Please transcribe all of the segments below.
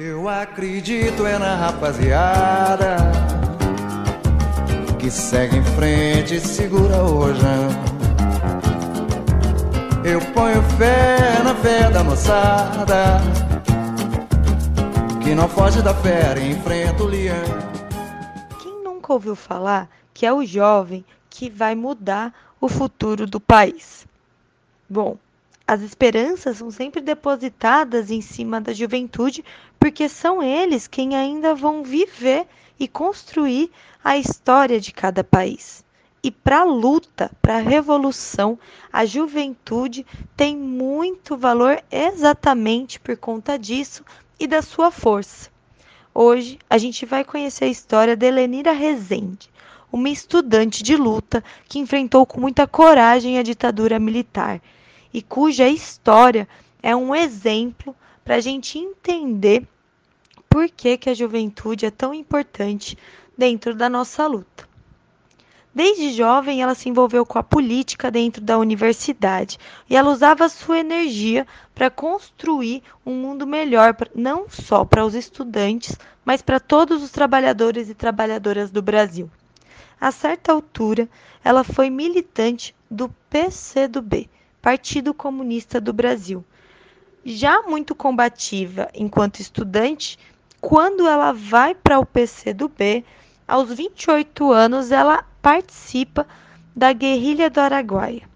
Eu acredito é na rapaziada que segue em frente e segura o. Eu ponho fé na fé da moçada que não foge da fera e enfrenta o leão. Quem nunca ouviu falar que é o jovem que vai mudar o futuro do país? Bom, as esperanças são sempre depositadas em cima da juventude, porque são eles quem ainda vão viver e construir a história de cada país. E para a luta, para a revolução, a juventude tem muito valor exatamente por conta disso e da sua força. Hoje a gente vai conhecer a história de Helenira Rezende, uma estudante de luta que enfrentou com muita coragem a ditadura militar e cuja história é um exemplo para a gente entender por que, que a juventude é tão importante dentro da nossa luta. Desde jovem, ela se envolveu com a política dentro da universidade e ela usava sua energia para construir um mundo melhor, não só para os estudantes, mas para todos os trabalhadores e trabalhadoras do Brasil. A certa altura, ela foi militante do PCdoB, Partido Comunista do Brasil. Já muito combativa enquanto estudante, quando ela vai para o PCdoB, aos 28 anos, ela participa da guerrilha do Araguaia.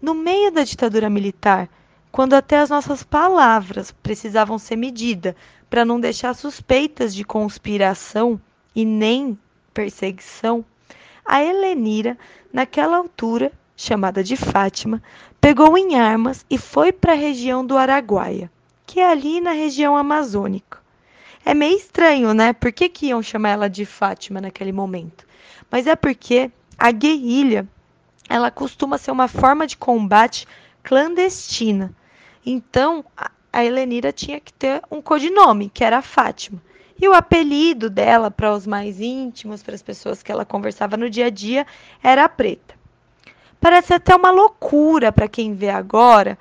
No meio da ditadura militar, quando até as nossas palavras precisavam ser medidas para não deixar suspeitas de conspiração e nem perseguição, a Helenira, naquela altura, chamada de Fátima, pegou em armas e foi para a região do Araguaia, que é ali na região amazônica. É meio estranho, né? Por que, que iam chamar ela de Fátima naquele momento? Mas é porque a guerrilha ela costuma ser uma forma de combate clandestina. Então, a Helenira tinha que ter um codinome, que era Fátima. E o apelido dela, para os mais íntimos, para as pessoas que ela conversava no dia a dia, era a Preta. Parece até uma loucura para quem vê agora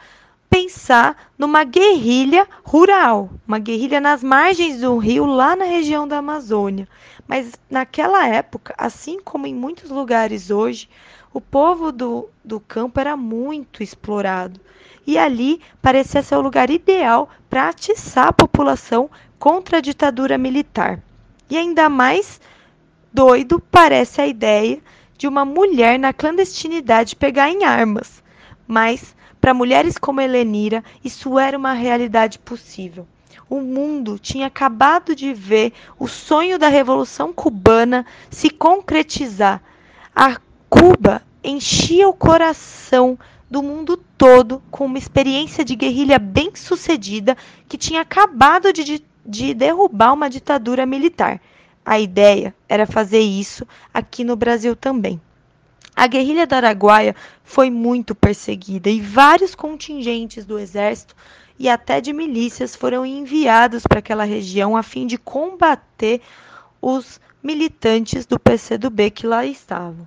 pensar numa guerrilha rural, uma guerrilha nas margens do rio, lá na região da Amazônia. Mas naquela época, assim como em muitos lugares hoje, o povo do, do campo era muito explorado. E ali parecia ser o lugar ideal para atiçar a população contra a ditadura militar. E ainda mais doido parece a ideia de uma mulher na clandestinidade pegar em armas. Mas, para mulheres como Helenira, isso era uma realidade possível. O mundo tinha acabado de ver o sonho da Revolução Cubana se concretizar. A Cuba enchia o coração do mundo todo com uma experiência de guerrilha bem sucedida que tinha acabado de, de derrubar uma ditadura militar. A ideia era fazer isso aqui no Brasil também. A guerrilha da Araguaia foi muito perseguida e vários contingentes do exército e até de milícias foram enviados para aquela região a fim de combater os militantes do PCdoB que lá estavam.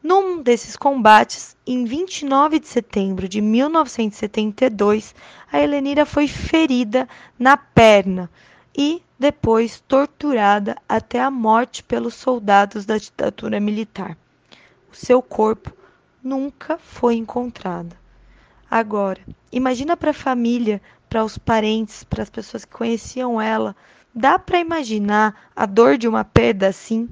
Num desses combates, em 29 de setembro de 1972, a Helenira foi ferida na perna e depois torturada até a morte pelos soldados da ditadura militar. O seu corpo nunca foi encontrado. Agora, imagina para a família, para os parentes, para as pessoas que conheciam ela, dá para imaginar a dor de uma perda assim?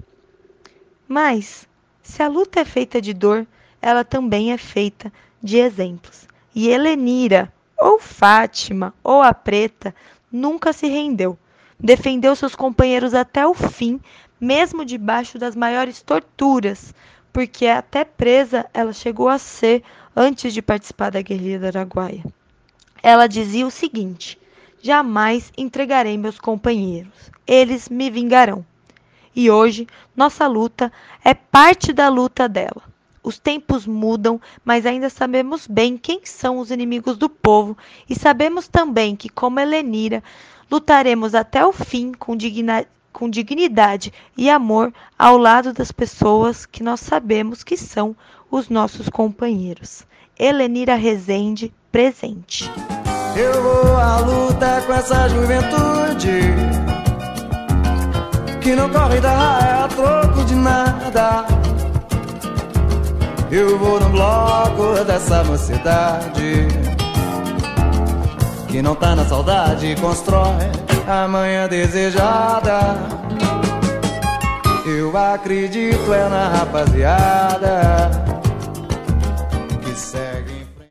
Mas, se a luta é feita de dor, ela também é feita de exemplos. E Helenira, ou Fátima, ou a Preta, nunca se rendeu defendeu seus companheiros até o fim, mesmo debaixo das maiores torturas, porque até presa ela chegou a ser antes de participar da guerrilha do Araguaia. Ela dizia o seguinte: Jamais entregarei meus companheiros, eles me vingarão. E hoje, nossa luta é parte da luta dela. Os tempos mudam, mas ainda sabemos bem quem são os inimigos do povo e sabemos também que, como Helenira, lutaremos até o fim com, digna, com dignidade e amor ao lado das pessoas que nós sabemos que são os nossos companheiros. Helenira Rezende, presente. Eu vou à luta com essa juventude que não corre da raia a troco de nada. Eu vou no bloco dessa mocidade que não tá na saudade constrói a manhã desejada. Eu acredito é na rapaziada